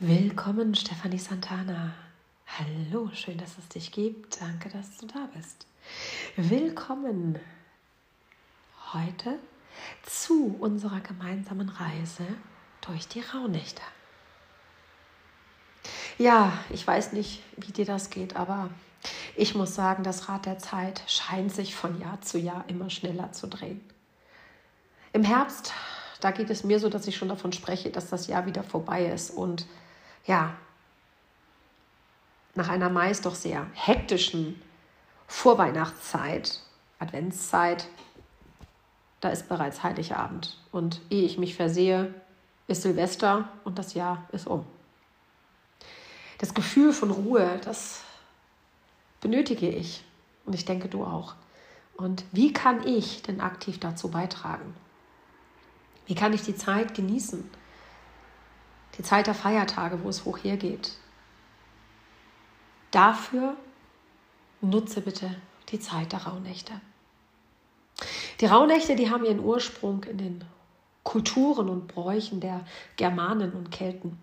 Willkommen, Stefanie Santana. Hallo, schön, dass es dich gibt. Danke, dass du da bist. Willkommen heute zu unserer gemeinsamen Reise durch die Rauhnächte. Ja, ich weiß nicht, wie dir das geht, aber ich muss sagen, das Rad der Zeit scheint sich von Jahr zu Jahr immer schneller zu drehen. Im Herbst, da geht es mir so, dass ich schon davon spreche, dass das Jahr wieder vorbei ist und ja, nach einer meist doch sehr hektischen Vorweihnachtszeit, Adventszeit, da ist bereits Heiligabend. Und ehe ich mich versehe, ist Silvester und das Jahr ist um. Das Gefühl von Ruhe, das benötige ich. Und ich denke, du auch. Und wie kann ich denn aktiv dazu beitragen? Wie kann ich die Zeit genießen? Die Zeit der Feiertage, wo es hoch hergeht. Dafür nutze bitte die Zeit der Rauhnächte. Die Rauhnächte, die haben ihren Ursprung in den Kulturen und Bräuchen der Germanen und Kelten.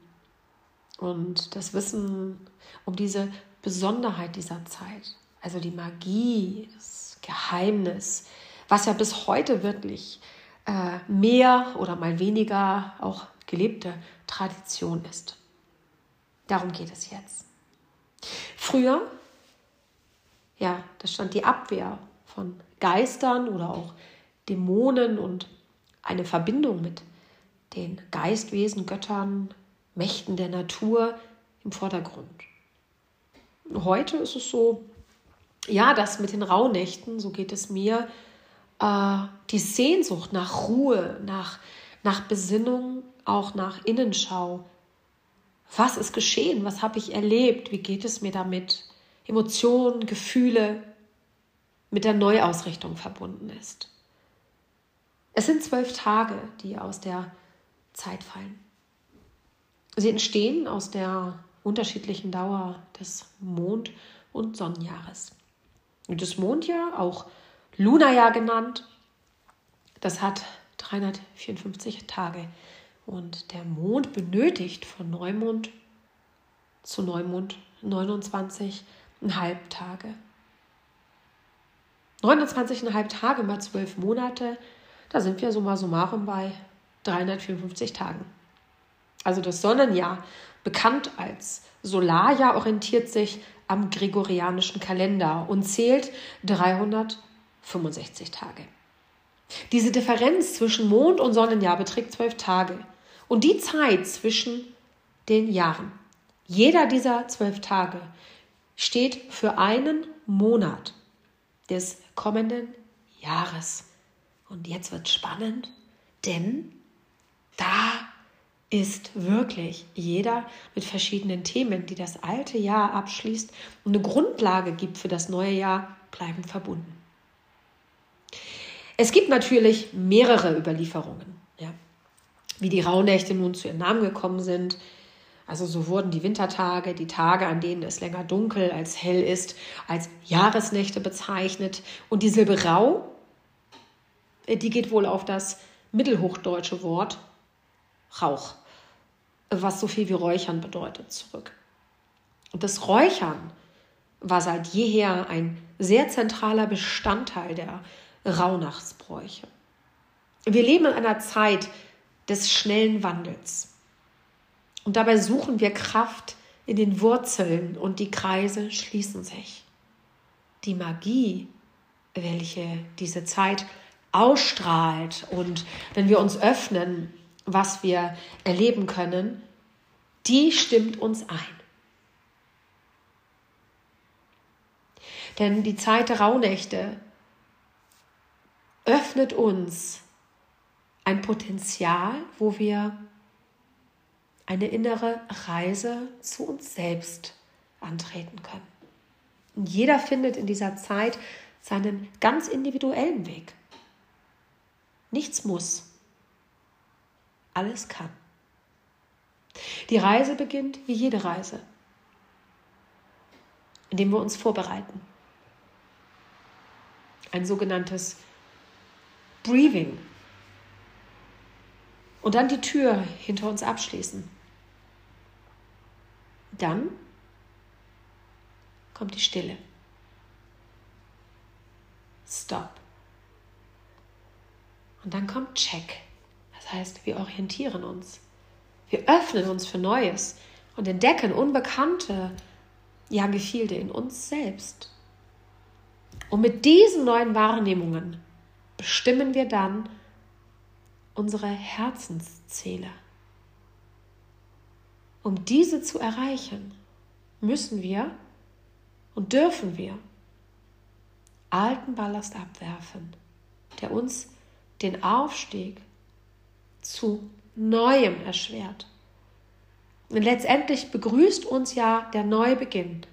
Und das Wissen um diese Besonderheit dieser Zeit, also die Magie, das Geheimnis, was ja bis heute wirklich äh, mehr oder mal weniger auch gelebte Tradition ist. Darum geht es jetzt. Früher, ja, da stand die Abwehr von Geistern oder auch Dämonen und eine Verbindung mit den Geistwesen, Göttern, Mächten der Natur im Vordergrund. Heute ist es so, ja, dass mit den Rauhnächten, so geht es mir, äh, die Sehnsucht nach Ruhe, nach, nach Besinnung auch nach Innenschau. Was ist geschehen? Was habe ich erlebt? Wie geht es mir damit? Emotionen, Gefühle mit der Neuausrichtung verbunden ist. Es sind zwölf Tage, die aus der Zeit fallen. Sie entstehen aus der unterschiedlichen Dauer des Mond- und Sonnenjahres. Und das Mondjahr, auch Lunarjahr genannt, das hat 354 Tage. Und der Mond benötigt von Neumond zu Neumond 29,5 Tage. 29,5 Tage mal 12 Monate, da sind wir summa summarum bei 354 Tagen. Also das Sonnenjahr, bekannt als Solarjahr, orientiert sich am gregorianischen Kalender und zählt 365 Tage. Diese Differenz zwischen Mond- und Sonnenjahr beträgt zwölf Tage. Und die Zeit zwischen den Jahren, jeder dieser zwölf Tage, steht für einen Monat des kommenden Jahres. Und jetzt wird spannend, denn da ist wirklich jeder mit verschiedenen Themen, die das alte Jahr abschließt und eine Grundlage gibt für das neue Jahr, bleiben verbunden. Es gibt natürlich mehrere Überlieferungen wie die Rauhnächte nun zu ihrem Namen gekommen sind. Also so wurden die Wintertage, die Tage, an denen es länger dunkel als hell ist, als Jahresnächte bezeichnet. Und die Silbe Rau, äh, die geht wohl auf das mittelhochdeutsche Wort Rauch, was so viel wie Räuchern bedeutet, zurück. Und das Räuchern war seit jeher ein sehr zentraler Bestandteil der Rauhnachtsbräuche. Wir leben in einer Zeit, des schnellen Wandels. Und dabei suchen wir Kraft in den Wurzeln und die Kreise schließen sich. Die Magie, welche diese Zeit ausstrahlt und wenn wir uns öffnen, was wir erleben können, die stimmt uns ein. Denn die Zeit der Rauhnächte öffnet uns ein Potenzial, wo wir eine innere Reise zu uns selbst antreten können. Und jeder findet in dieser Zeit seinen ganz individuellen Weg. Nichts muss, alles kann. Die Reise beginnt wie jede Reise, indem wir uns vorbereiten. Ein sogenanntes Breathing und dann die Tür hinter uns abschließen. Dann kommt die Stille. Stop. Und dann kommt Check. Das heißt, wir orientieren uns. Wir öffnen uns für Neues und entdecken unbekannte, ja, Gefilde in uns selbst. Und mit diesen neuen Wahrnehmungen bestimmen wir dann unsere Herzensziele. Um diese zu erreichen, müssen wir und dürfen wir alten Ballast abwerfen, der uns den Aufstieg zu Neuem erschwert. Und letztendlich begrüßt uns ja der Neubeginn.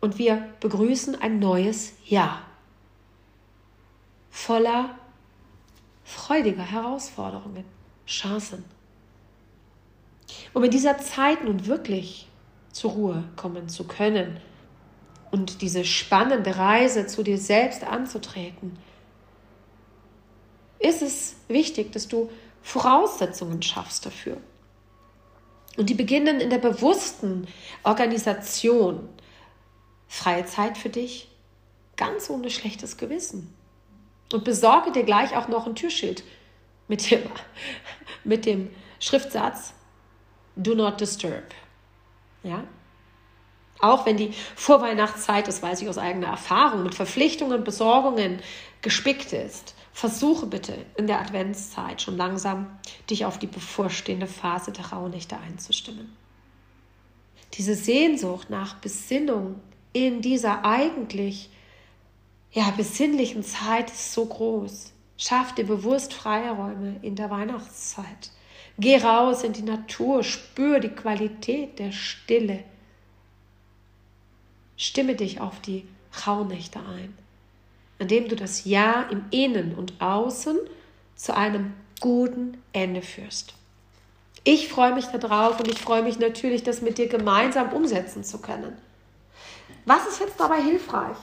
Und wir begrüßen ein neues Jahr. Voller freudiger Herausforderungen, Chancen. Um in dieser Zeit nun wirklich zur Ruhe kommen zu können und diese spannende Reise zu dir selbst anzutreten, ist es wichtig, dass du Voraussetzungen schaffst dafür. Und die beginnen in der bewussten Organisation. Freie Zeit für dich, ganz ohne schlechtes Gewissen. Und besorge dir gleich auch noch ein Türschild mit dem, mit dem Schriftsatz Do not disturb. Ja? Auch wenn die Vorweihnachtszeit, das weiß ich aus eigener Erfahrung, mit Verpflichtungen, Besorgungen gespickt ist, versuche bitte in der Adventszeit schon langsam dich auf die bevorstehende Phase der Rauhnächte einzustimmen. Diese Sehnsucht nach Besinnung in dieser eigentlich ja, besinnlichen Zeit ist so groß. Schaff dir bewusst Freiräume in der Weihnachtszeit. Geh raus in die Natur, spür die Qualität der Stille. Stimme dich auf die Rauhnächte ein, indem du das Jahr im Innen und Außen zu einem guten Ende führst. Ich freue mich darauf und ich freue mich natürlich, das mit dir gemeinsam umsetzen zu können. Was ist jetzt dabei hilfreich?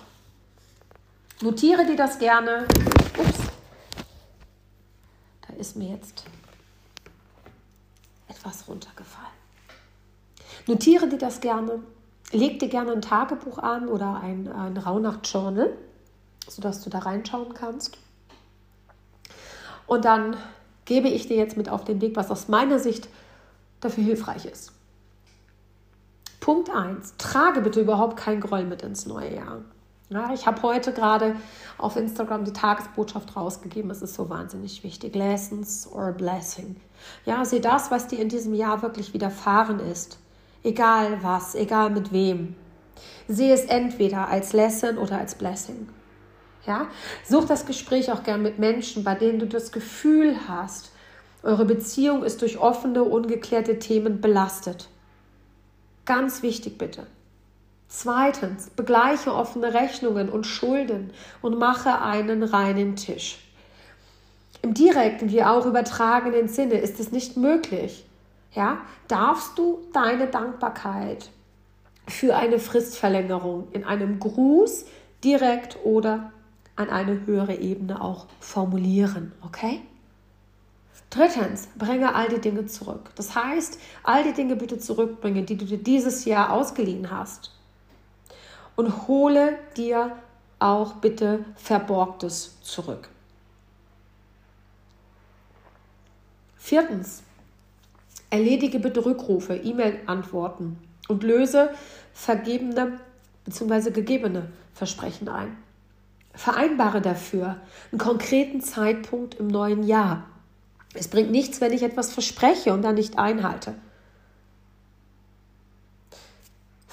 Notiere dir das gerne. Ups, da ist mir jetzt etwas runtergefallen. Notiere dir das gerne. Leg dir gerne ein Tagebuch an oder ein, ein Rauhnacht-Journal, sodass du da reinschauen kannst. Und dann gebe ich dir jetzt mit auf den Weg, was aus meiner Sicht dafür hilfreich ist. Punkt 1. Trage bitte überhaupt kein Groll mit ins neue Jahr. Ja, ich habe heute gerade auf Instagram die Tagesbotschaft rausgegeben. Es ist so wahnsinnig wichtig. Lessons or blessing. Ja, sieh das, was dir in diesem Jahr wirklich widerfahren ist. Egal was, egal mit wem. Sieh es entweder als Lesson oder als Blessing. Ja, such das Gespräch auch gern mit Menschen, bei denen du das Gefühl hast, eure Beziehung ist durch offene, ungeklärte Themen belastet. Ganz wichtig bitte. Zweitens, begleiche offene Rechnungen und Schulden und mache einen reinen Tisch. Im direkten wie auch übertragenen Sinne ist es nicht möglich. Ja, darfst du deine Dankbarkeit für eine Fristverlängerung in einem Gruß direkt oder an eine höhere Ebene auch formulieren, okay? Drittens, bringe all die Dinge zurück. Das heißt, all die Dinge bitte zurückbringen, die du dir dieses Jahr ausgeliehen hast und hole dir auch bitte Verborgtes zurück. Viertens, erledige bitte Rückrufe, E-Mail-Antworten und löse vergebene bzw. gegebene Versprechen ein. Vereinbare dafür einen konkreten Zeitpunkt im neuen Jahr. Es bringt nichts, wenn ich etwas verspreche und dann nicht einhalte.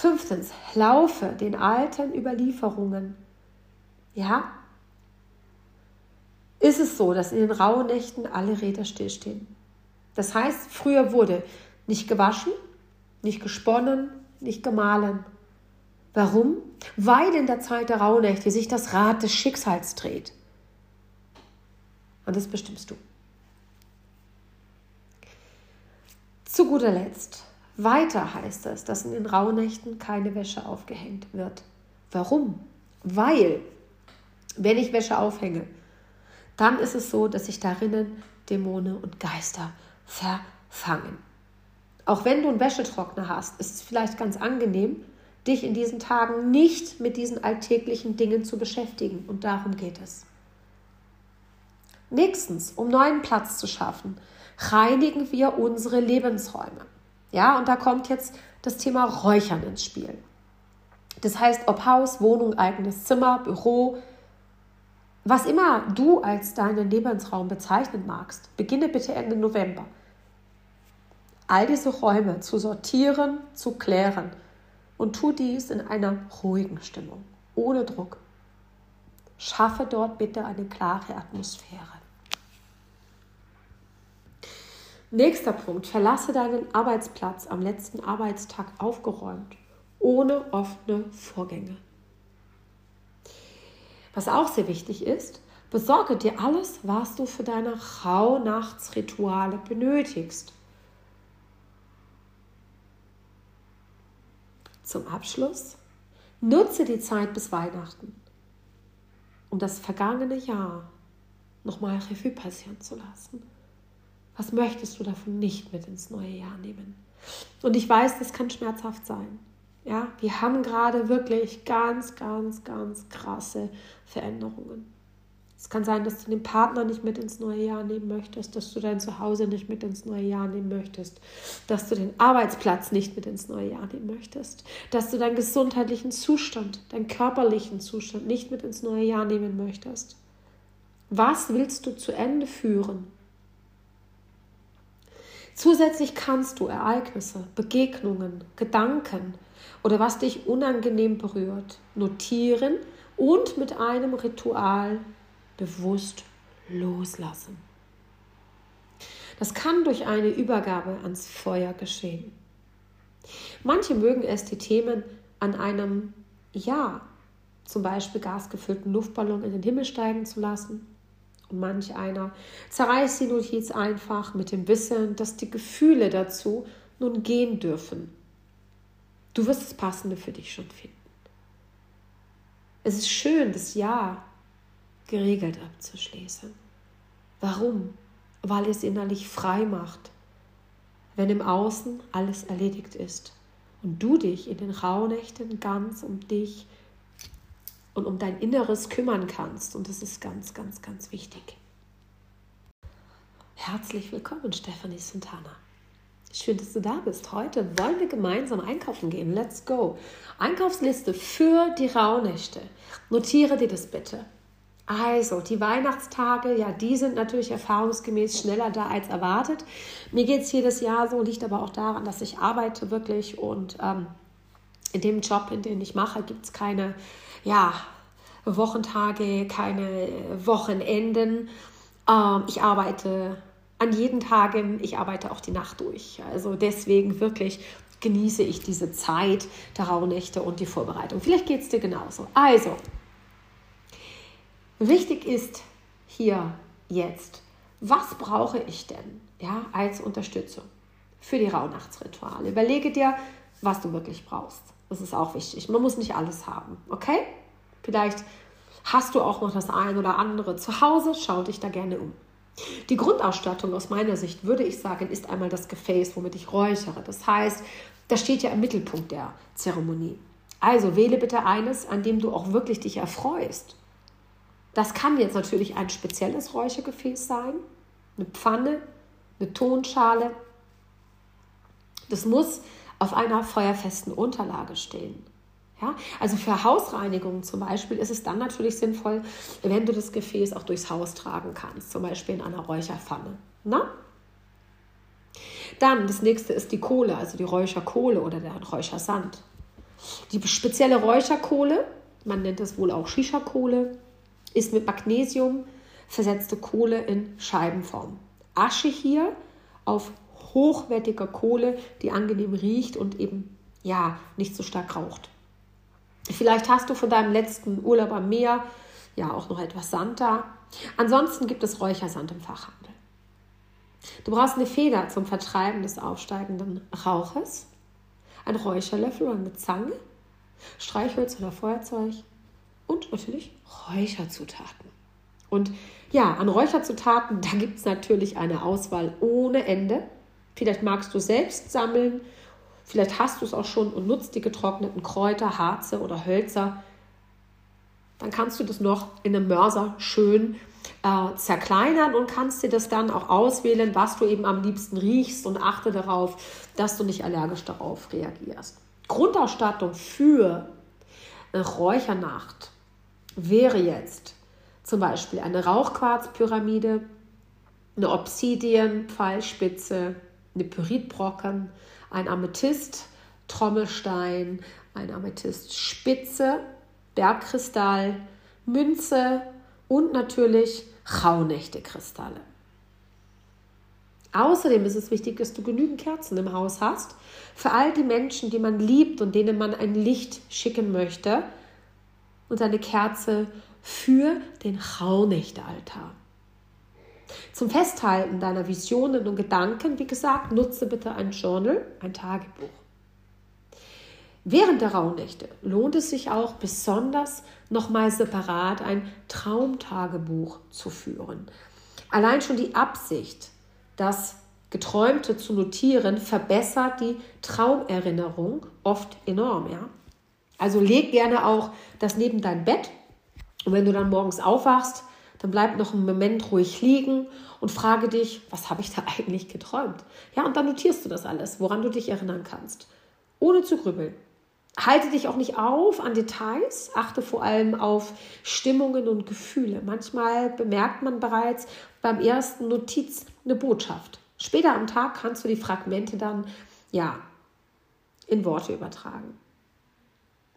Fünftens, laufe den alten Überlieferungen. Ja? Ist es so, dass in den rauen Nächten alle Räder stillstehen? Das heißt, früher wurde nicht gewaschen, nicht gesponnen, nicht gemahlen. Warum? Weil in der Zeit der Rauhnächte sich das Rad des Schicksals dreht. Und das bestimmst du. Zu guter Letzt, weiter heißt es, dass in den Rauhnächten keine Wäsche aufgehängt wird. Warum? Weil, wenn ich Wäsche aufhänge, dann ist es so, dass sich darinnen Dämonen und Geister verfangen. Auch wenn du einen Wäschetrockner hast, ist es vielleicht ganz angenehm, dich in diesen Tagen nicht mit diesen alltäglichen Dingen zu beschäftigen. Und darum geht es. Nächstens, um neuen Platz zu schaffen, reinigen wir unsere Lebensräume. Ja, und da kommt jetzt das Thema Räuchern ins Spiel. Das heißt, ob Haus, Wohnung, eigenes Zimmer, Büro, was immer du als deinen Lebensraum bezeichnen magst, beginne bitte Ende November. All diese Räume zu sortieren, zu klären und tu dies in einer ruhigen Stimmung, ohne Druck. Schaffe dort bitte eine klare Atmosphäre. Nächster Punkt. Verlasse deinen Arbeitsplatz am letzten Arbeitstag aufgeräumt, ohne offene Vorgänge. Was auch sehr wichtig ist, besorge dir alles, was du für deine Rauhnachtsrituale benötigst. Zum Abschluss nutze die Zeit bis Weihnachten, um das vergangene Jahr nochmal Revue passieren zu lassen was möchtest du davon nicht mit ins neue Jahr nehmen? Und ich weiß, das kann schmerzhaft sein. Ja, wir haben gerade wirklich ganz, ganz, ganz krasse Veränderungen. Es kann sein, dass du den Partner nicht mit ins neue Jahr nehmen möchtest, dass du dein Zuhause nicht mit ins neue Jahr nehmen möchtest, dass du den Arbeitsplatz nicht mit ins neue Jahr nehmen möchtest, dass du deinen gesundheitlichen Zustand, deinen körperlichen Zustand nicht mit ins neue Jahr nehmen möchtest. Was willst du zu Ende führen? Zusätzlich kannst du Ereignisse, Begegnungen, Gedanken oder was dich unangenehm berührt, notieren und mit einem Ritual bewusst loslassen. Das kann durch eine Übergabe ans Feuer geschehen. Manche mögen es, die Themen an einem Ja, zum Beispiel gasgefüllten Luftballon in den Himmel steigen zu lassen manch einer zerreißt die Notiz einfach mit dem Wissen, dass die Gefühle dazu nun gehen dürfen. Du wirst das Passende für dich schon finden. Es ist schön, das Ja geregelt abzuschließen. Warum? Weil es innerlich frei macht, wenn im Außen alles erledigt ist und du dich in den Rauhnächten ganz um dich und um dein Inneres kümmern kannst. Und das ist ganz, ganz, ganz wichtig. Herzlich willkommen, Stephanie Santana. Schön, dass du da bist. Heute wollen wir gemeinsam einkaufen gehen. Let's go. Einkaufsliste für die Rauhnächte. Notiere dir das bitte. Also, die Weihnachtstage, ja, die sind natürlich erfahrungsgemäß schneller da als erwartet. Mir geht es jedes Jahr so, liegt aber auch daran, dass ich arbeite wirklich und ähm, in dem Job, in dem ich mache, gibt es keine ja, Wochentage, keine Wochenenden. Ähm, ich arbeite an jeden Tagen, ich arbeite auch die Nacht durch. Also deswegen wirklich genieße ich diese Zeit der Rauhnächte und die Vorbereitung. Vielleicht geht es dir genauso. Also, wichtig ist hier jetzt, was brauche ich denn ja, als Unterstützung für die Rauhnachtsrituale? Überlege dir, was du wirklich brauchst. Das ist auch wichtig. Man muss nicht alles haben, okay? Vielleicht hast du auch noch das ein oder andere zu Hause, schau dich da gerne um. Die Grundausstattung aus meiner Sicht, würde ich sagen, ist einmal das Gefäß, womit ich räuchere. Das heißt, das steht ja im Mittelpunkt der Zeremonie. Also wähle bitte eines, an dem du auch wirklich dich erfreust. Das kann jetzt natürlich ein spezielles Räuchergefäß sein, eine Pfanne, eine Tonschale. Das muss auf einer feuerfesten Unterlage stehen. Ja, also für Hausreinigungen zum Beispiel ist es dann natürlich sinnvoll, wenn du das Gefäß auch durchs Haus tragen kannst, zum Beispiel in einer Räucherpfanne. Na? Dann das nächste ist die Kohle, also die Räucherkohle oder der Räuchersand. Die spezielle Räucherkohle, man nennt es wohl auch Shisha-Kohle, ist mit Magnesium versetzte Kohle in Scheibenform. Asche hier auf hochwertiger Kohle, die angenehm riecht und eben ja nicht so stark raucht. Vielleicht hast du von deinem letzten Urlaub am Meer ja auch noch etwas Sand da. Ansonsten gibt es Räuchersand im Fachhandel. Du brauchst eine Feder zum Vertreiben des aufsteigenden Rauches, ein Räucherlöffel oder eine Zange, Streichholz oder Feuerzeug und natürlich Räucherzutaten. Und ja, an Räucherzutaten, da gibt es natürlich eine Auswahl ohne Ende. Vielleicht magst du selbst sammeln, vielleicht hast du es auch schon und nutzt die getrockneten Kräuter, Harze oder Hölzer. Dann kannst du das noch in einem Mörser schön äh, zerkleinern und kannst dir das dann auch auswählen, was du eben am liebsten riechst und achte darauf, dass du nicht allergisch darauf reagierst. Grundausstattung für eine Räuchernacht wäre jetzt zum Beispiel eine Rauchquarzpyramide, eine Obsidien-Pfeilspitze, eine Pyritbrocken, ein Amethyst, Trommelstein, ein Amethyst-Spitze, Bergkristall, Münze und natürlich Rauhnächte-Kristalle. Außerdem ist es wichtig, dass du genügend Kerzen im Haus hast. Für all die Menschen, die man liebt und denen man ein Licht schicken möchte. Und eine Kerze für den Rauhnächte-Altar. Zum Festhalten deiner Visionen und Gedanken, wie gesagt, nutze bitte ein Journal, ein Tagebuch. Während der Rauhnächte lohnt es sich auch besonders nochmal separat ein Traumtagebuch zu führen. Allein schon die Absicht, das Geträumte zu notieren, verbessert die Traumerinnerung oft enorm. Ja? Also leg gerne auch das neben dein Bett und wenn du dann morgens aufwachst, dann bleib noch einen Moment ruhig liegen und frage dich, was habe ich da eigentlich geträumt? Ja, und dann notierst du das alles, woran du dich erinnern kannst, ohne zu grübeln. Halte dich auch nicht auf an Details, achte vor allem auf Stimmungen und Gefühle. Manchmal bemerkt man bereits beim ersten Notiz eine Botschaft. Später am Tag kannst du die Fragmente dann ja in Worte übertragen.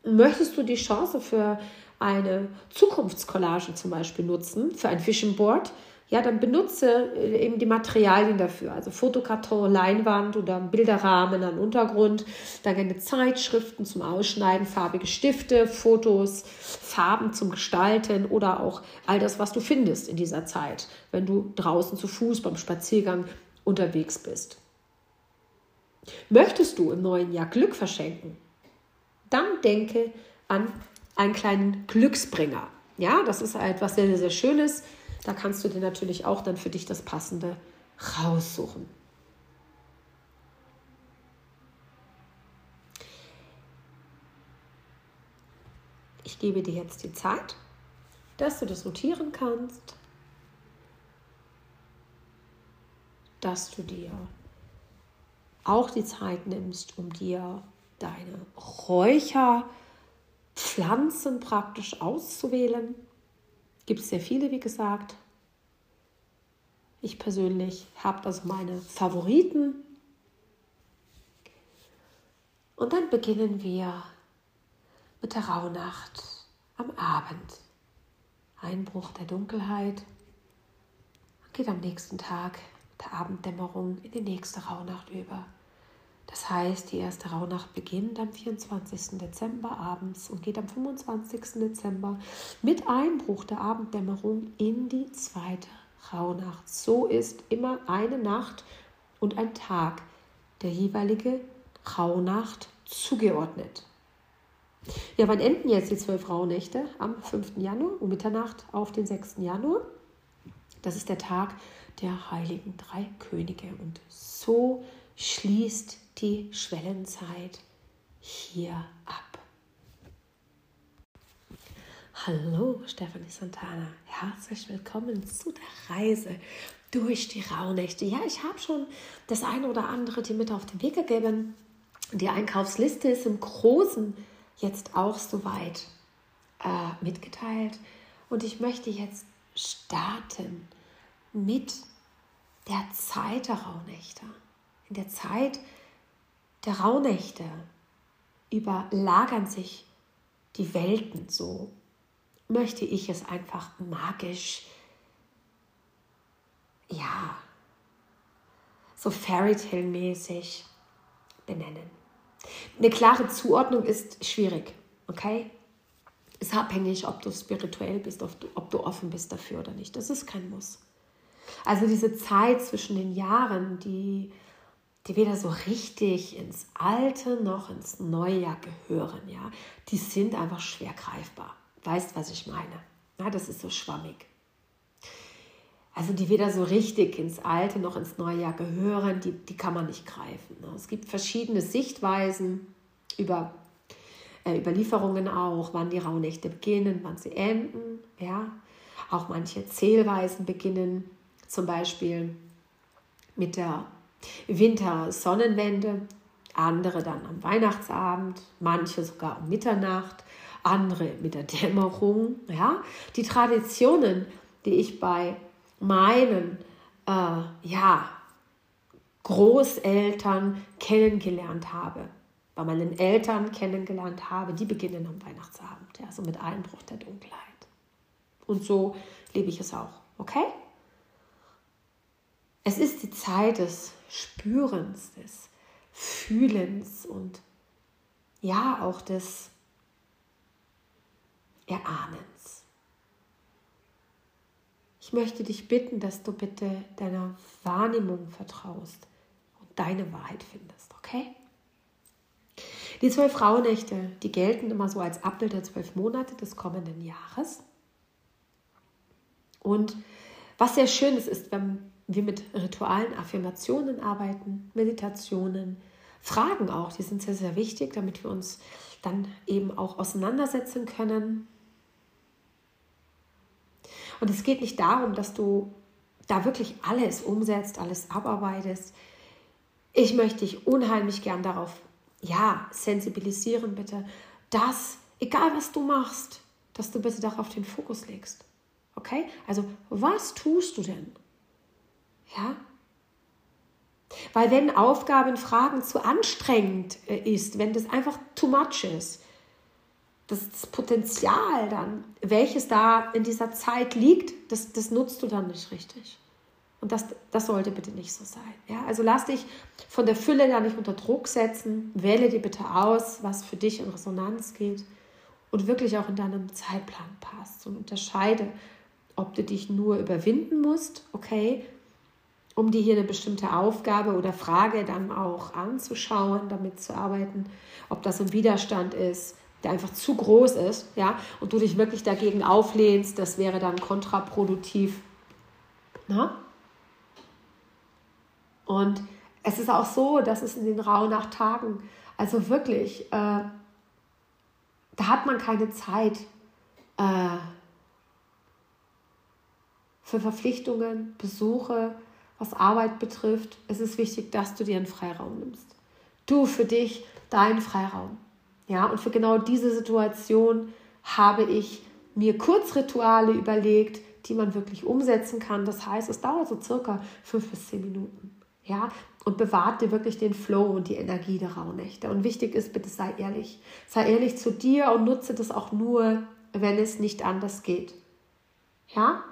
Möchtest du die Chance für eine Zukunftscollage zum Beispiel nutzen, für ein Vision Board, ja, dann benutze äh, eben die Materialien dafür, also Fotokarton, Leinwand oder Bilderrahmen an Untergrund, dann gerne Zeitschriften zum Ausschneiden, farbige Stifte, Fotos, Farben zum Gestalten oder auch all das, was du findest in dieser Zeit, wenn du draußen zu Fuß beim Spaziergang unterwegs bist. Möchtest du im neuen Jahr Glück verschenken? Dann denke an einen kleinen Glücksbringer. Ja, das ist etwas sehr, sehr, sehr Schönes da kannst du dir natürlich auch dann für dich das Passende raussuchen. Ich gebe dir jetzt die Zeit, dass du das notieren kannst, dass du dir auch die Zeit nimmst, um dir deine Räucherpflanzen praktisch auszuwählen. Gibt es sehr viele, wie gesagt. Ich persönlich habe also meine Favoriten. Und dann beginnen wir mit der Rauhnacht am Abend. Einbruch der Dunkelheit geht am nächsten Tag der Abenddämmerung in die nächste Rauhnacht über. Das heißt, die erste Rauhnacht beginnt am 24. Dezember abends und geht am 25. Dezember mit Einbruch der Abenddämmerung in die zweite Rauhnacht. So ist immer eine Nacht und ein Tag der jeweilige Rauhnacht zugeordnet. Ja, wann enden jetzt die zwölf Rauhnächte? Am 5. Januar um Mitternacht auf den 6. Januar. Das ist der Tag der heiligen drei Könige. Und so schließt die Schwellenzeit hier ab. Hallo, Stefanie Santana. Herzlich willkommen zu der Reise durch die Rauhnächte. Ja, ich habe schon das eine oder andere dir mit auf den Weg gegeben. Die Einkaufsliste ist im Großen jetzt auch soweit äh, mitgeteilt. Und ich möchte jetzt starten mit der Zeit der Rauhnächte. In der Zeit der Rauhnächte überlagern sich die Welten so, möchte ich es einfach magisch, ja, so Fairy Tale mäßig benennen. Eine klare Zuordnung ist schwierig, okay? Ist abhängig, ob du spirituell bist, ob du, ob du offen bist dafür oder nicht. Das ist kein Muss. Also diese Zeit zwischen den Jahren, die die weder so richtig ins Alte noch ins neue gehören, ja, die sind einfach schwer greifbar. Weißt, was ich meine? Ja, das ist so schwammig. also die weder so richtig ins alte noch ins neue Jahr gehören, die, die kann man nicht greifen. Ne? Es gibt verschiedene Sichtweisen über äh, Überlieferungen auch, wann die Rauhnächte beginnen, wann sie enden. Ja? Auch manche Zählweisen beginnen zum Beispiel mit der Wintersonnenwende, andere dann am Weihnachtsabend, manche sogar um Mitternacht, andere mit der Dämmerung. Ja? Die Traditionen, die ich bei meinen äh, ja, Großeltern kennengelernt habe, bei meinen Eltern kennengelernt habe, die beginnen am Weihnachtsabend, ja, so mit Einbruch der Dunkelheit. Und so lebe ich es auch, okay? Es ist die Zeit des Spürens, des Fühlens und ja auch des Erahnens. Ich möchte dich bitten, dass du bitte deiner Wahrnehmung vertraust und deine Wahrheit findest, okay? Die zwölf Rauhnächte, die gelten immer so als Abbild der zwölf Monate des kommenden Jahres. Und was sehr schön ist, ist, wenn wir mit Ritualen, Affirmationen arbeiten, Meditationen, Fragen auch, die sind sehr, sehr wichtig, damit wir uns dann eben auch auseinandersetzen können. Und es geht nicht darum, dass du da wirklich alles umsetzt, alles abarbeitest. Ich möchte dich unheimlich gern darauf ja, sensibilisieren bitte, dass, egal was du machst, dass du bitte darauf den Fokus legst. Okay? Also, was tust du denn? Ja? Weil wenn Aufgaben, Fragen zu anstrengend äh, ist, wenn das einfach too much ist, das Potenzial dann, welches da in dieser Zeit liegt, das, das nutzt du dann nicht richtig. Und das, das sollte bitte nicht so sein. Ja? Also lass dich von der Fülle da nicht unter Druck setzen. Wähle dir bitte aus, was für dich in Resonanz geht und wirklich auch in deinem Zeitplan passt. Und unterscheide, ob du dich nur überwinden musst, okay, um dir hier eine bestimmte Aufgabe oder Frage dann auch anzuschauen, damit zu arbeiten, ob das ein Widerstand ist, der einfach zu groß ist, ja, und du dich wirklich dagegen auflehnst, das wäre dann kontraproduktiv. Na? Und es ist auch so, dass es in den Rauhnachttagen, also wirklich, äh, da hat man keine Zeit äh, für Verpflichtungen, Besuche, was Arbeit betrifft. Es ist wichtig, dass du dir einen Freiraum nimmst. Du für dich deinen Freiraum. Ja, und für genau diese Situation habe ich mir Kurzrituale überlegt, die man wirklich umsetzen kann. Das heißt, es dauert so circa fünf bis zehn Minuten. Ja, und bewahrt dir wirklich den Flow und die Energie der Rauhnächte. Und wichtig ist, bitte sei ehrlich. Sei ehrlich zu dir und nutze das auch nur, wenn es nicht anders geht. Ja?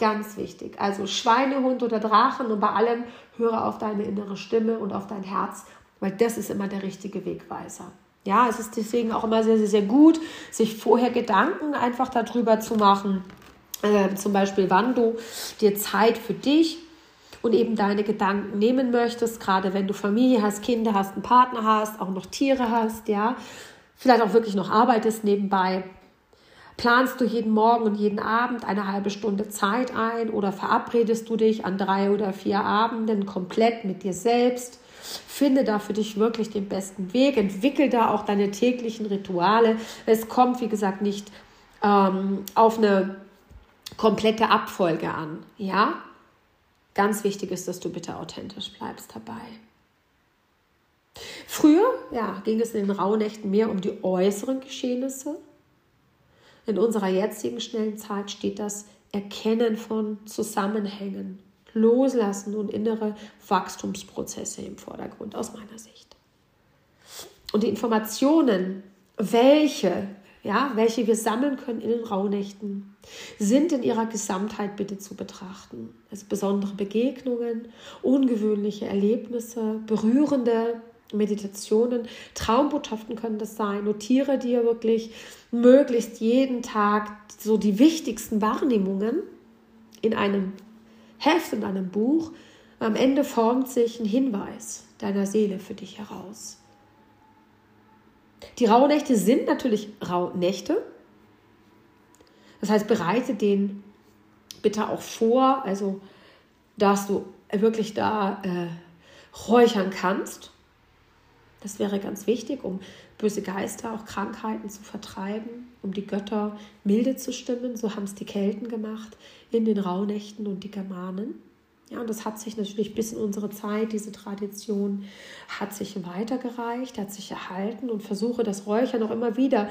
Ganz wichtig. Also Schweinehund oder Drachen und bei allem höre auf deine innere Stimme und auf dein Herz, weil das ist immer der richtige Wegweiser. Ja, es ist deswegen auch immer sehr, sehr, sehr gut, sich vorher Gedanken einfach darüber zu machen. Äh, zum Beispiel, wann du dir Zeit für dich und eben deine Gedanken nehmen möchtest, gerade wenn du Familie hast, Kinder hast, einen Partner hast, auch noch Tiere hast, ja, vielleicht auch wirklich noch arbeitest nebenbei. Planst du jeden Morgen und jeden Abend eine halbe Stunde Zeit ein oder verabredest du dich an drei oder vier Abenden komplett mit dir selbst? Finde da für dich wirklich den besten Weg, entwickel da auch deine täglichen Rituale. Es kommt, wie gesagt, nicht ähm, auf eine komplette Abfolge an. Ja, Ganz wichtig ist, dass du bitte authentisch bleibst dabei. Früher ja, ging es in den Rauhnächten mehr um die äußeren Geschehnisse. In unserer jetzigen schnellen Zeit steht das Erkennen von Zusammenhängen, Loslassen und innere Wachstumsprozesse im Vordergrund aus meiner Sicht. Und die Informationen, welche ja, welche wir sammeln können in den Rauhnächten, sind in ihrer Gesamtheit bitte zu betrachten. Also besondere Begegnungen, ungewöhnliche Erlebnisse, berührende Meditationen, Traumbotschaften können das sein. Notiere dir wirklich möglichst jeden Tag so die wichtigsten Wahrnehmungen in einem Heft, in einem Buch. Am Ende formt sich ein Hinweis deiner Seele für dich heraus. Die Rauhnächte sind natürlich Rauhnächte. Das heißt, bereite den bitte auch vor, also dass du wirklich da äh, räuchern kannst. Das wäre ganz wichtig, um böse Geister, auch Krankheiten zu vertreiben, um die Götter milde zu stimmen. So haben es die Kelten gemacht in den Rauhnächten und die Germanen. Ja, und das hat sich natürlich bis in unsere Zeit, diese Tradition hat sich weitergereicht, hat sich erhalten und versuche das Räuchern auch immer wieder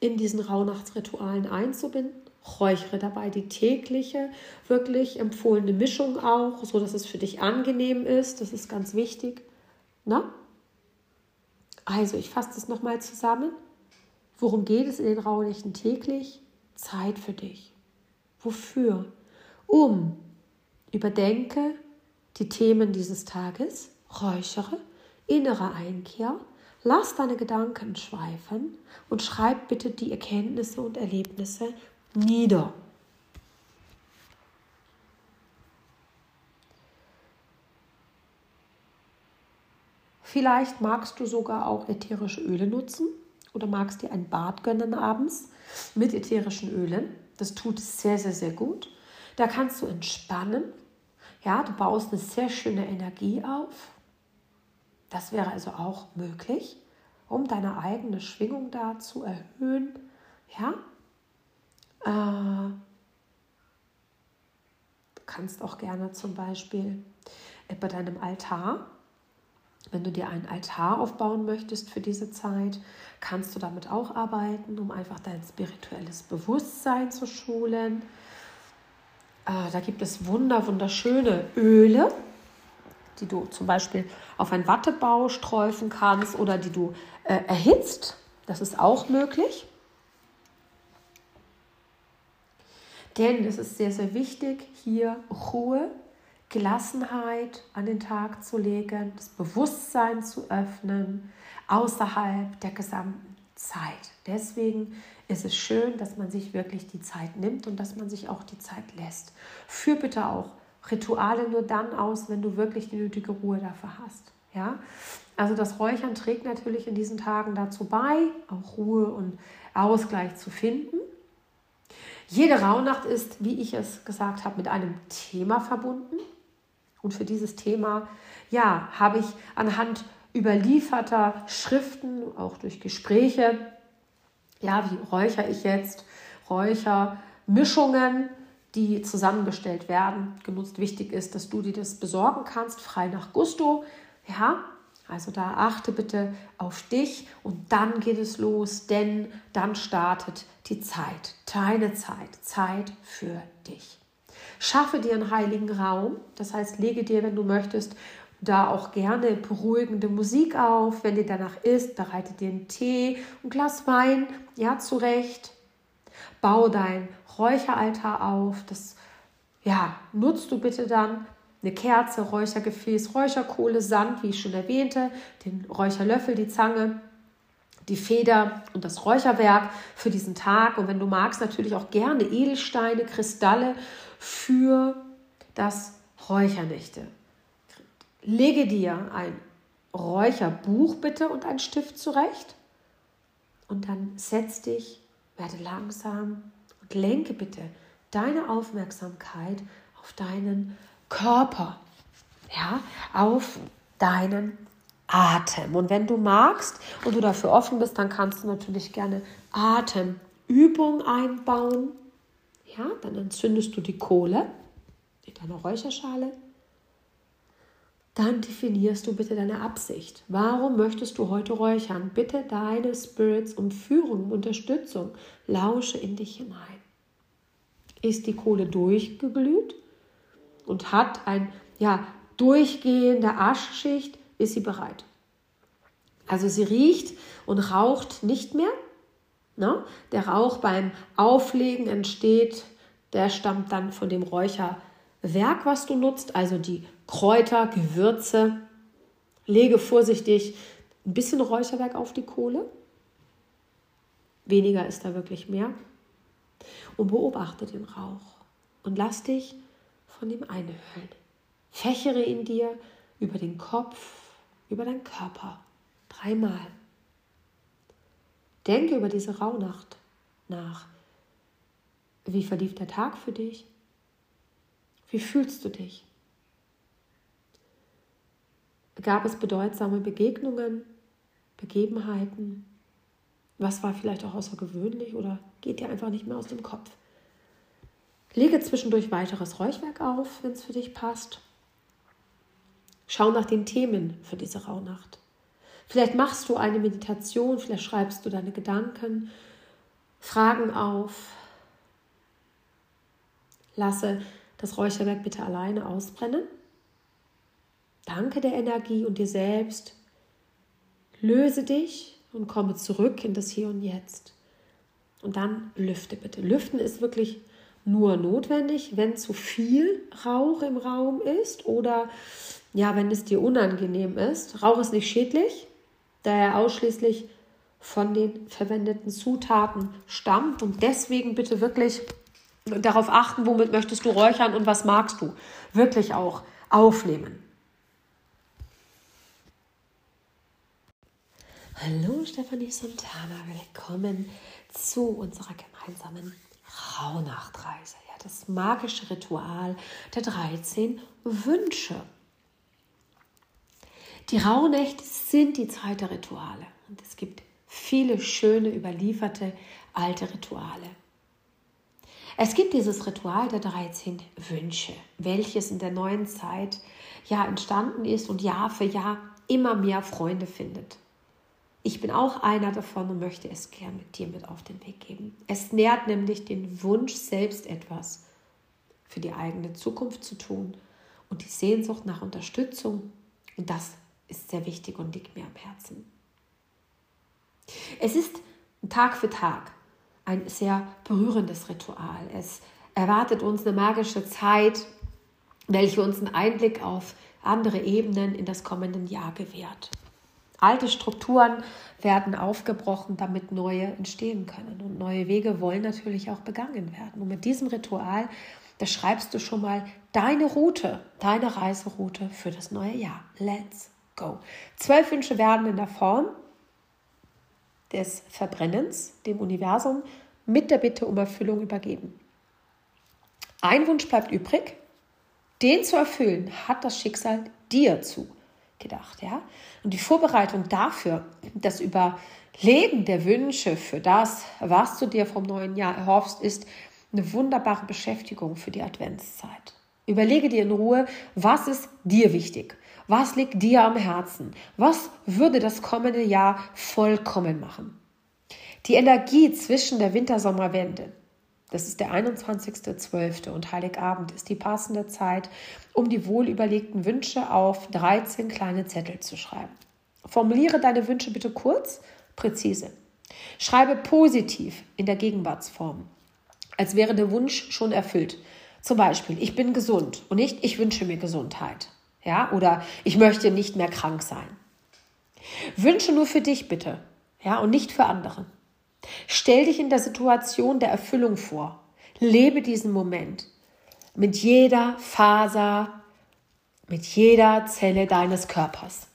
in diesen Rauhnachtsritualen einzubinden. Räuchere dabei die tägliche, wirklich empfohlene Mischung auch, so dass es für dich angenehm ist. Das ist ganz wichtig. Na? Also, ich fasse das nochmal zusammen. Worum geht es in den Rauhnächten täglich? Zeit für dich. Wofür? Um Überdenke die Themen dieses Tages, räuchere, innere Einkehr, lass deine Gedanken schweifen und schreib bitte die Erkenntnisse und Erlebnisse nieder. Vielleicht magst du sogar auch ätherische Öle nutzen oder magst dir ein Bad gönnen abends mit ätherischen Ölen. Das tut sehr, sehr, sehr gut. Da kannst du entspannen. Ja, du baust eine sehr schöne Energie auf. Das wäre also auch möglich, um deine eigene Schwingung da zu erhöhen. Ja, äh, du kannst auch gerne zum Beispiel bei deinem Altar, wenn du dir einen Altar aufbauen möchtest für diese Zeit, kannst du damit auch arbeiten, um einfach dein spirituelles Bewusstsein zu schulen. Äh, da gibt es wunder, wunderschöne Öle, die du zum Beispiel auf ein Wattebau sträufen kannst oder die du äh, erhitzt. Das ist auch möglich. Denn es ist sehr, sehr wichtig, hier Ruhe, Gelassenheit an den Tag zu legen, das Bewusstsein zu öffnen, außerhalb der gesamten Zeit. Deswegen ist es schön, dass man sich wirklich die Zeit nimmt und dass man sich auch die Zeit lässt. Führ bitte auch Rituale nur dann aus, wenn du wirklich die nötige Ruhe dafür hast. Ja? Also das Räuchern trägt natürlich in diesen Tagen dazu bei, auch Ruhe und Ausgleich zu finden. Jede Rauhnacht ist, wie ich es gesagt habe, mit einem Thema verbunden. Und für dieses Thema, ja, habe ich anhand überlieferter Schriften, auch durch Gespräche, ja, wie räuchere ich jetzt, Räuchermischungen, die zusammengestellt werden, genutzt. Wichtig ist, dass du dir das besorgen kannst, frei nach Gusto. Ja, also da achte bitte auf dich und dann geht es los, denn dann startet die Zeit, deine Zeit, Zeit für dich. Schaffe dir einen heiligen Raum, das heißt, lege dir, wenn du möchtest, da auch gerne beruhigende Musik auf. Wenn dir danach ist, bereite dir einen Tee, ein Glas Wein, ja, zurecht. Bau dein Räucheraltar auf. Das, ja, nutzt du bitte dann eine Kerze, Räuchergefäß, Räucherkohle, Sand, wie ich schon erwähnte, den Räucherlöffel, die Zange, die Feder und das Räucherwerk für diesen Tag. Und wenn du magst, natürlich auch gerne Edelsteine, Kristalle für das Räuchernächte. Lege dir ein Räucherbuch bitte und einen Stift zurecht und dann setz dich, werde langsam und lenke bitte deine Aufmerksamkeit auf deinen Körper, ja, auf deinen Atem. Und wenn du magst und du dafür offen bist, dann kannst du natürlich gerne Atemübung einbauen. Ja, dann entzündest du die Kohle in deiner Räucherschale dann definierst du bitte deine Absicht. Warum möchtest du heute räuchern? Bitte deine Spirits um Führung, um Unterstützung. Lausche in dich hinein. Ist die Kohle durchgeglüht und hat ein ja, durchgehende Aschschicht, ist sie bereit. Also sie riecht und raucht nicht mehr. Ne? Der Rauch beim Auflegen entsteht, der stammt dann von dem Räucherwerk, was du nutzt, also die Kräuter, Gewürze. Lege vorsichtig ein bisschen Räucherwerk auf die Kohle. Weniger ist da wirklich mehr. Und beobachte den Rauch und lass dich von ihm einhüllen. Fächere ihn dir über den Kopf, über deinen Körper. Dreimal. Denke über diese Rauhnacht nach. Wie verlief der Tag für dich? Wie fühlst du dich? Gab es bedeutsame Begegnungen, Begebenheiten? Was war vielleicht auch außergewöhnlich oder geht dir einfach nicht mehr aus dem Kopf? Lege zwischendurch weiteres Räuchwerk auf, wenn es für dich passt. Schau nach den Themen für diese Rauhnacht. Vielleicht machst du eine Meditation, vielleicht schreibst du deine Gedanken, Fragen auf. Lasse das Räucherwerk bitte alleine ausbrennen. Danke der Energie und dir selbst. Löse dich und komme zurück in das Hier und Jetzt. Und dann lüfte bitte. Lüften ist wirklich nur notwendig, wenn zu viel Rauch im Raum ist oder ja, wenn es dir unangenehm ist. Rauch ist nicht schädlich, da er ausschließlich von den verwendeten Zutaten stammt und deswegen bitte wirklich darauf achten, womit möchtest du räuchern und was magst du. Wirklich auch aufnehmen. Hallo Stefanie Santana, willkommen zu unserer gemeinsamen Rauhnachtreise. Ja, das magische Ritual der 13 Wünsche. Die Rauhnächte sind die Zeit der Rituale und es gibt viele schöne überlieferte alte Rituale. Es gibt dieses Ritual der 13 Wünsche, welches in der neuen Zeit ja entstanden ist und Jahr für Jahr immer mehr Freunde findet. Ich bin auch einer davon und möchte es gerne mit dir mit auf den Weg geben. Es nährt nämlich den Wunsch, selbst etwas für die eigene Zukunft zu tun und die Sehnsucht nach Unterstützung. Und das ist sehr wichtig und liegt mir am Herzen. Es ist Tag für Tag ein sehr berührendes Ritual. Es erwartet uns eine magische Zeit, welche uns einen Einblick auf andere Ebenen in das kommende Jahr gewährt. Alte Strukturen werden aufgebrochen, damit neue entstehen können. Und neue Wege wollen natürlich auch begangen werden. Und mit diesem Ritual, da schreibst du schon mal deine Route, deine Reiseroute für das neue Jahr. Let's go. Zwölf Wünsche werden in der Form des Verbrennens dem Universum mit der Bitte um Erfüllung übergeben. Ein Wunsch bleibt übrig, den zu erfüllen hat das Schicksal dir zugedacht, ja? Und die Vorbereitung dafür, das Überleben der Wünsche für das, was du dir vom neuen Jahr erhoffst, ist eine wunderbare Beschäftigung für die Adventszeit. Überlege dir in Ruhe, was ist dir wichtig? Was liegt dir am Herzen? Was würde das kommende Jahr vollkommen machen? Die Energie zwischen der Wintersommerwende, das ist der 21.12. und Heiligabend ist die passende Zeit, um die wohlüberlegten Wünsche auf 13 kleine Zettel zu schreiben. Formuliere deine Wünsche bitte kurz, präzise. Schreibe positiv in der Gegenwartsform, als wäre der Wunsch schon erfüllt. Zum Beispiel, ich bin gesund und nicht, ich wünsche mir Gesundheit. Ja, oder ich möchte nicht mehr krank sein. Wünsche nur für dich bitte, ja, und nicht für andere. Stell dich in der Situation der Erfüllung vor. Lebe diesen Moment mit jeder Faser, mit jeder Zelle deines Körpers.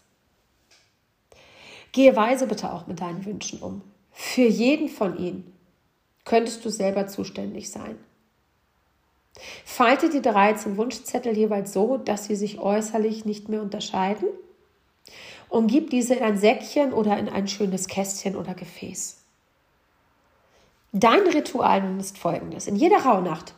Gehe weise bitte auch mit deinen Wünschen um. Für jeden von ihnen könntest du selber zuständig sein. Falte die 13 Wunschzettel jeweils so, dass sie sich äußerlich nicht mehr unterscheiden und gib diese in ein Säckchen oder in ein schönes Kästchen oder Gefäß. Dein Ritual nun ist folgendes. In jeder Rauhnacht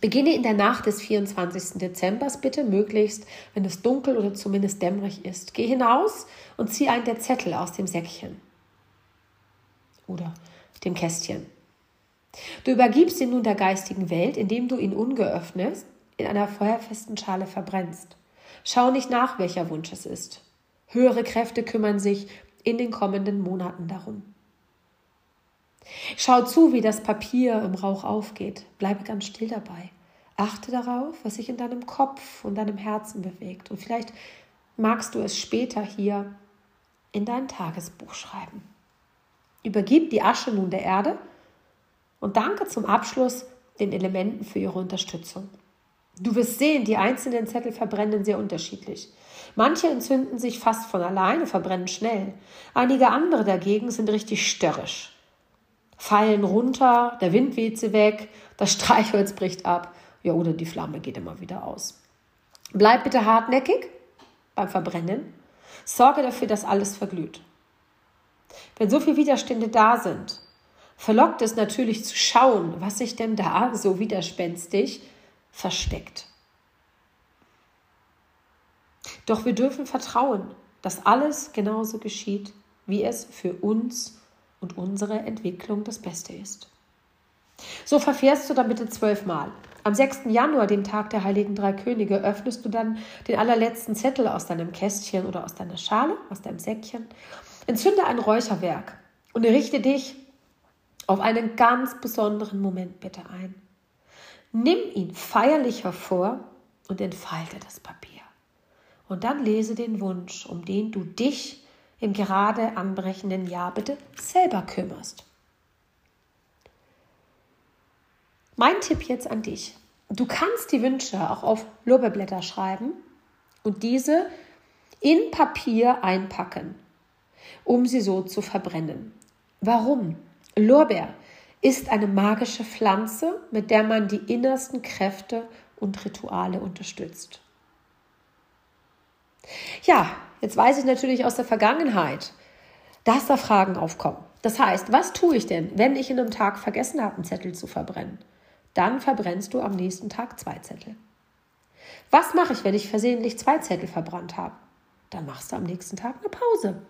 beginne in der Nacht des 24. Dezember bitte möglichst, wenn es dunkel oder zumindest dämmerig ist. Geh hinaus und zieh einen der Zettel aus dem Säckchen oder dem Kästchen. Du übergibst ihn nun der geistigen Welt, indem du ihn ungeöffnet in einer feuerfesten Schale verbrennst. Schau nicht nach, welcher Wunsch es ist. Höhere Kräfte kümmern sich in den kommenden Monaten darum. Schau zu, wie das Papier im Rauch aufgeht. Bleibe ganz still dabei. Achte darauf, was sich in deinem Kopf und deinem Herzen bewegt. Und vielleicht magst du es später hier in dein Tagesbuch schreiben. Übergib die Asche nun der Erde und danke zum Abschluss den Elementen für ihre Unterstützung. Du wirst sehen, die einzelnen Zettel verbrennen sehr unterschiedlich. Manche entzünden sich fast von alleine, verbrennen schnell. Einige andere dagegen sind richtig störrisch. Fallen runter, der Wind weht sie weg, das Streichholz bricht ab. Ja, oder die Flamme geht immer wieder aus. Bleib bitte hartnäckig beim Verbrennen. Sorge dafür, dass alles verglüht. Wenn so viele Widerstände da sind, verlockt es natürlich zu schauen, was sich denn da so widerspenstig versteckt. Doch wir dürfen vertrauen, dass alles genauso geschieht, wie es für uns und unsere Entwicklung das Beste ist. So verfährst du dann bitte zwölfmal. Am 6. Januar, dem Tag der Heiligen Drei Könige, öffnest du dann den allerletzten Zettel aus deinem Kästchen oder aus deiner Schale, aus deinem Säckchen. Entzünde ein Räucherwerk und richte dich auf einen ganz besonderen Moment bitte ein. Nimm ihn feierlich hervor und entfalte das Papier. Und dann lese den Wunsch, um den du dich im gerade anbrechenden Jahr bitte selber kümmerst. Mein Tipp jetzt an dich. Du kannst die Wünsche auch auf Lorbeerblätter schreiben und diese in Papier einpacken, um sie so zu verbrennen. Warum? Lorbeer ist eine magische Pflanze, mit der man die innersten Kräfte und Rituale unterstützt. Ja, jetzt weiß ich natürlich aus der Vergangenheit, dass da Fragen aufkommen. Das heißt, was tue ich denn, wenn ich in einem Tag vergessen habe, einen Zettel zu verbrennen? Dann verbrennst du am nächsten Tag zwei Zettel. Was mache ich, wenn ich versehentlich zwei Zettel verbrannt habe? Dann machst du am nächsten Tag eine Pause.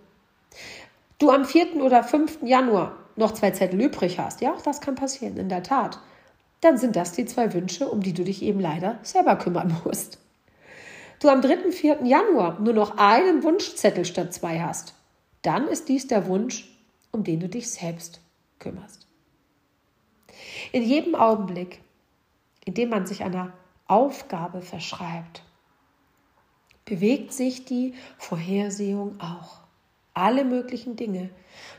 Du am 4. oder 5. Januar noch zwei Zettel übrig hast, ja, auch das kann passieren, in der Tat. Dann sind das die zwei Wünsche, um die du dich eben leider selber kümmern musst. Du am 3. 4. Januar nur noch einen Wunschzettel statt zwei hast, dann ist dies der Wunsch, um den du dich selbst kümmerst. In jedem Augenblick, in dem man sich einer Aufgabe verschreibt, bewegt sich die Vorhersehung auch. Alle möglichen Dinge,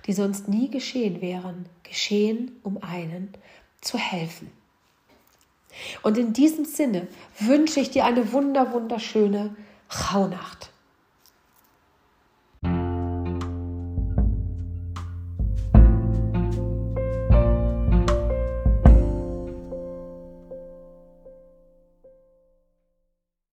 die sonst nie geschehen wären, geschehen, um einen zu helfen. Und in diesem Sinne wünsche ich dir eine wunder, wunderschöne Rauhnacht.